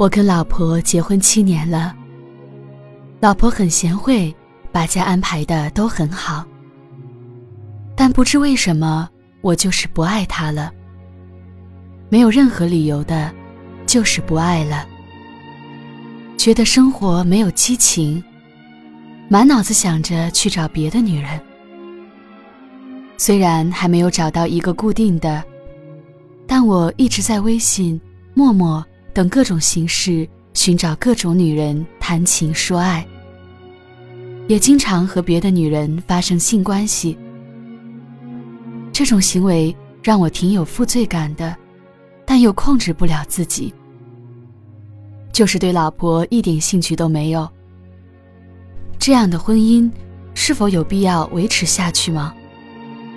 我跟老婆结婚七年了，老婆很贤惠，把家安排的都很好。但不知为什么，我就是不爱她了。没有任何理由的，就是不爱了。觉得生活没有激情，满脑子想着去找别的女人。虽然还没有找到一个固定的，但我一直在微信、陌陌等各种形式寻找各种女人谈情说爱，也经常和别的女人发生性关系。这种行为让我挺有负罪感的，但又控制不了自己。就是对老婆一点兴趣都没有。这样的婚姻，是否有必要维持下去吗？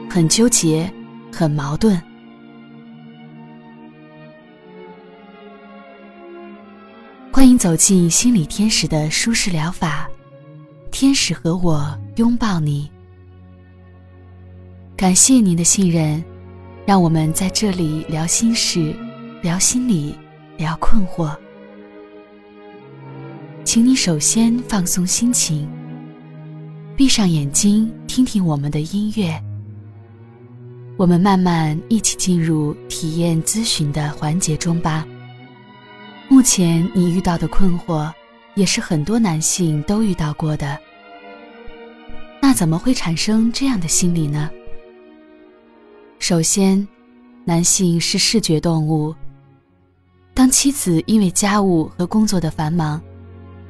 很纠结，很矛盾。欢迎走进心理天使的舒适疗法，天使和我拥抱你。感谢您的信任，让我们在这里聊心事，聊心理，聊困惑。请你首先放松心情，闭上眼睛，听听我们的音乐。我们慢慢一起进入体验咨询的环节中吧。目前你遇到的困惑，也是很多男性都遇到过的。那怎么会产生这样的心理呢？首先，男性是视觉动物。当妻子因为家务和工作的繁忙，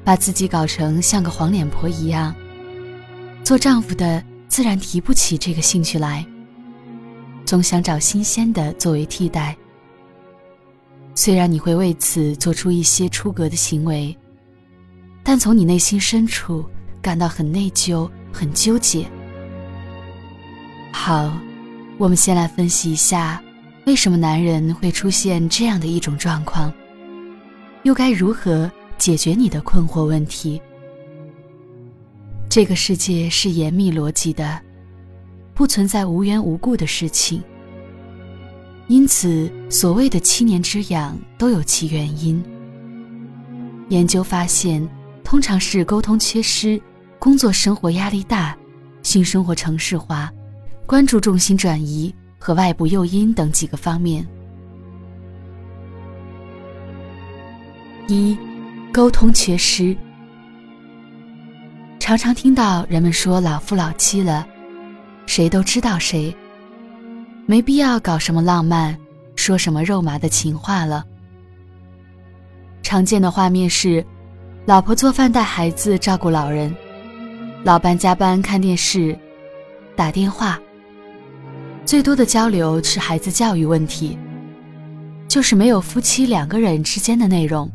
把自己搞成像个黄脸婆一样，做丈夫的自然提不起这个兴趣来。总想找新鲜的作为替代。虽然你会为此做出一些出格的行为，但从你内心深处感到很内疚、很纠结。好，我们先来分析一下，为什么男人会出现这样的一种状况，又该如何解决你的困惑问题？这个世界是严密逻辑的。不存在无缘无故的事情，因此所谓的七年之痒都有其原因。研究发现，通常是沟通缺失、工作生活压力大、性生活城市化、关注重心转移和外部诱因等几个方面。一、沟通缺失，常常听到人们说老夫老妻了。谁都知道谁，没必要搞什么浪漫，说什么肉麻的情话了。常见的画面是，老婆做饭带孩子照顾老人，老伴加班看电视、打电话。最多的交流是孩子教育问题，就是没有夫妻两个人之间的内容，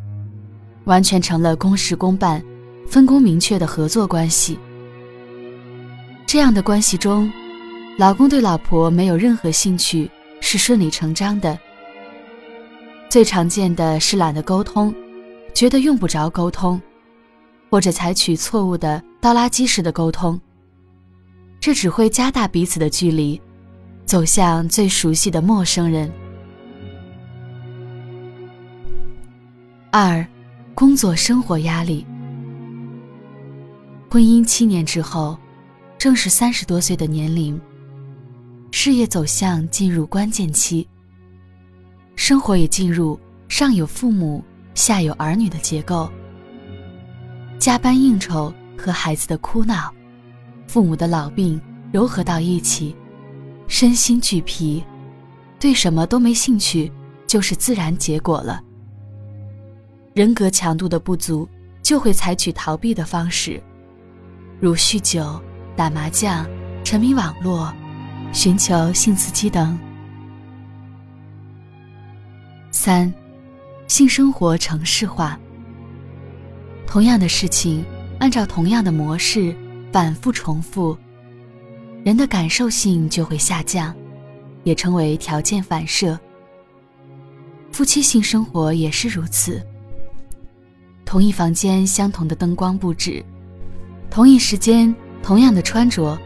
完全成了公事公办、分工明确的合作关系。这样的关系中，老公对老婆没有任何兴趣是顺理成章的。最常见的是懒得沟通，觉得用不着沟通，或者采取错误的倒垃圾式的沟通。这只会加大彼此的距离，走向最熟悉的陌生人。二，工作生活压力。婚姻七年之后。正是三十多岁的年龄，事业走向进入关键期，生活也进入上有父母、下有儿女的结构。加班应酬和孩子的哭闹，父母的老病糅合到一起，身心俱疲，对什么都没兴趣，就是自然结果了。人格强度的不足，就会采取逃避的方式，如酗酒。打麻将、沉迷网络、寻求性刺激等。三，性生活城市化。同样的事情，按照同样的模式反复重复，人的感受性就会下降，也称为条件反射。夫妻性生活也是如此。同一房间，相同的灯光布置，同一时间。同样的穿着，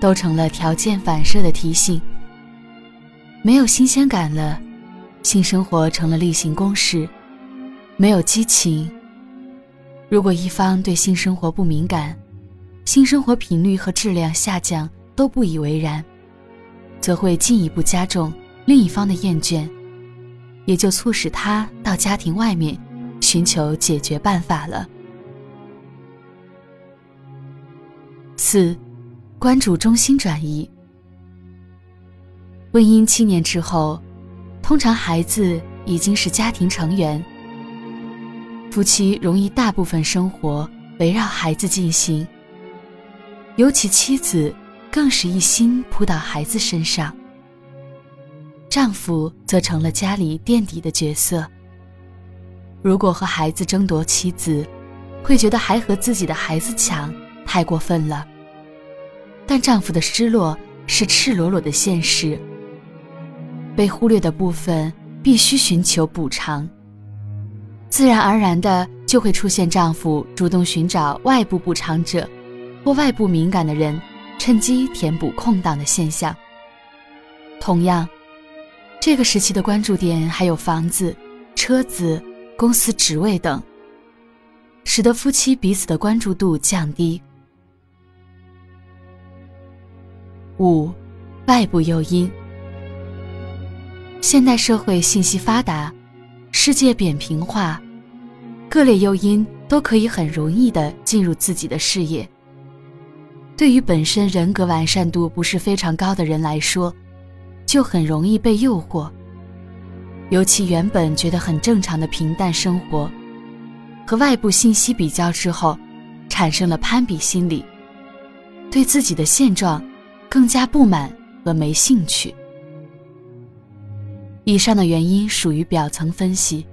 都成了条件反射的提醒。没有新鲜感了，性生活成了例行公事，没有激情。如果一方对性生活不敏感，性生活频率和质量下降都不以为然，则会进一步加重另一方的厌倦，也就促使他到家庭外面寻求解决办法了。四，关注中心转移。婚姻七年之后，通常孩子已经是家庭成员，夫妻容易大部分生活围绕孩子进行，尤其妻子更是一心扑到孩子身上，丈夫则成了家里垫底的角色。如果和孩子争夺妻子，会觉得还和自己的孩子抢，太过分了。但丈夫的失落是赤裸裸的现实。被忽略的部分必须寻求补偿，自然而然的就会出现丈夫主动寻找外部补偿者，或外部敏感的人，趁机填补空档的现象。同样，这个时期的关注点还有房子、车子、公司职位等，使得夫妻彼此的关注度降低。五，外部诱因。现代社会信息发达，世界扁平化，各类诱因都可以很容易的进入自己的视野。对于本身人格完善度不是非常高的人来说，就很容易被诱惑。尤其原本觉得很正常的平淡生活，和外部信息比较之后，产生了攀比心理，对自己的现状更加不满和没兴趣。以上的原因属于表层分析，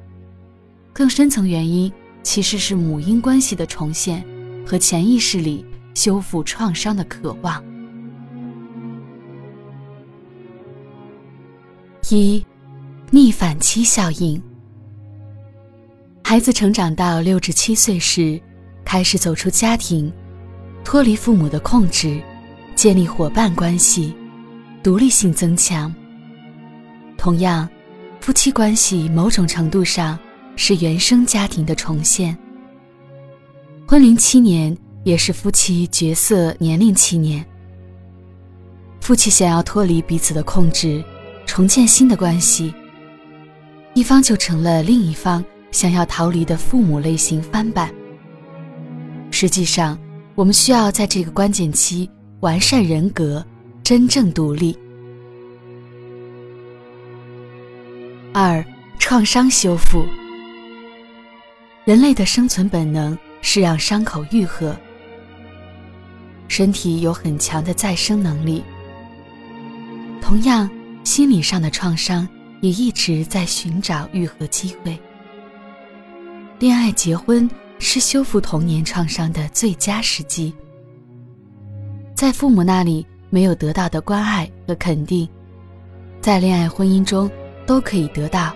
更深层原因其实是母婴关系的重现和潜意识里修复创伤的渴望。一，逆反期效应。孩子成长到六至七岁时，开始走出家庭，脱离父母的控制，建立伙伴关系，独立性增强。同样，夫妻关系某种程度上是原生家庭的重现。婚龄七年也是夫妻角色年龄七年。夫妻想要脱离彼此的控制，重建新的关系，一方就成了另一方想要逃离的父母类型翻版。实际上，我们需要在这个关键期完善人格，真正独立。二、创伤修复。人类的生存本能是让伤口愈合，身体有很强的再生能力。同样，心理上的创伤也一直在寻找愈合机会。恋爱、结婚是修复童年创伤的最佳时机。在父母那里没有得到的关爱和肯定，在恋爱、婚姻中。都可以得到，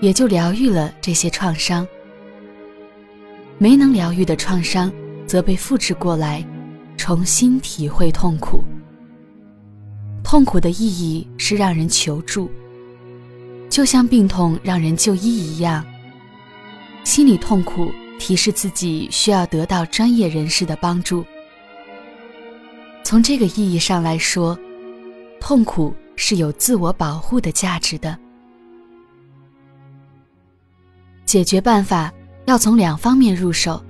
也就疗愈了这些创伤。没能疗愈的创伤，则被复制过来，重新体会痛苦。痛苦的意义是让人求助，就像病痛让人就医一样。心理痛苦提示自己需要得到专业人士的帮助。从这个意义上来说，痛苦是有自我保护的价值的。解决办法要从两方面入手。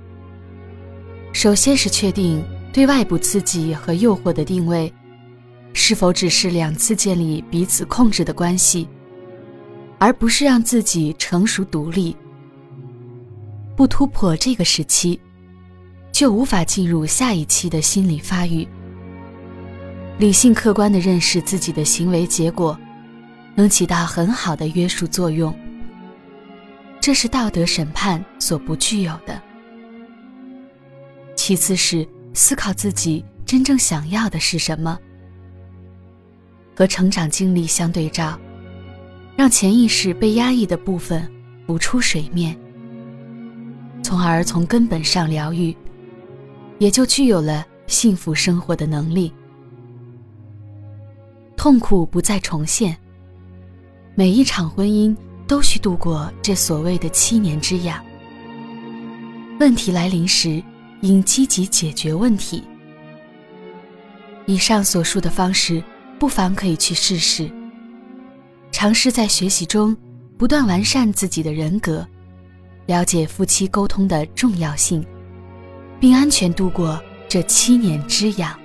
首先是确定对外部刺激和诱惑的定位，是否只是两次建立彼此控制的关系，而不是让自己成熟独立。不突破这个时期，就无法进入下一期的心理发育。理性客观地认识自己的行为结果，能起到很好的约束作用。这是道德审判所不具有的。其次是思考自己真正想要的是什么，和成长经历相对照，让潜意识被压抑的部分浮出水面，从而从根本上疗愈，也就具有了幸福生活的能力。痛苦不再重现，每一场婚姻。都需度过这所谓的七年之痒。问题来临时，应积极解决问题。以上所述的方式，不妨可以去试试。尝试在学习中不断完善自己的人格，了解夫妻沟通的重要性，并安全度过这七年之痒。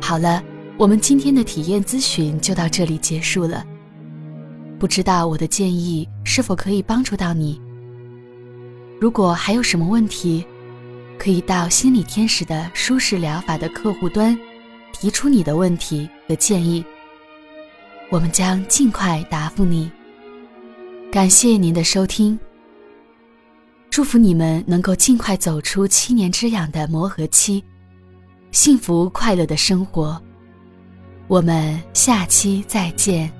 好了，我们今天的体验咨询就到这里结束了。不知道我的建议是否可以帮助到你？如果还有什么问题，可以到心理天使的舒适疗法的客户端，提出你的问题和建议，我们将尽快答复你。感谢您的收听，祝福你们能够尽快走出七年之痒的磨合期，幸福快乐的生活。我们下期再见。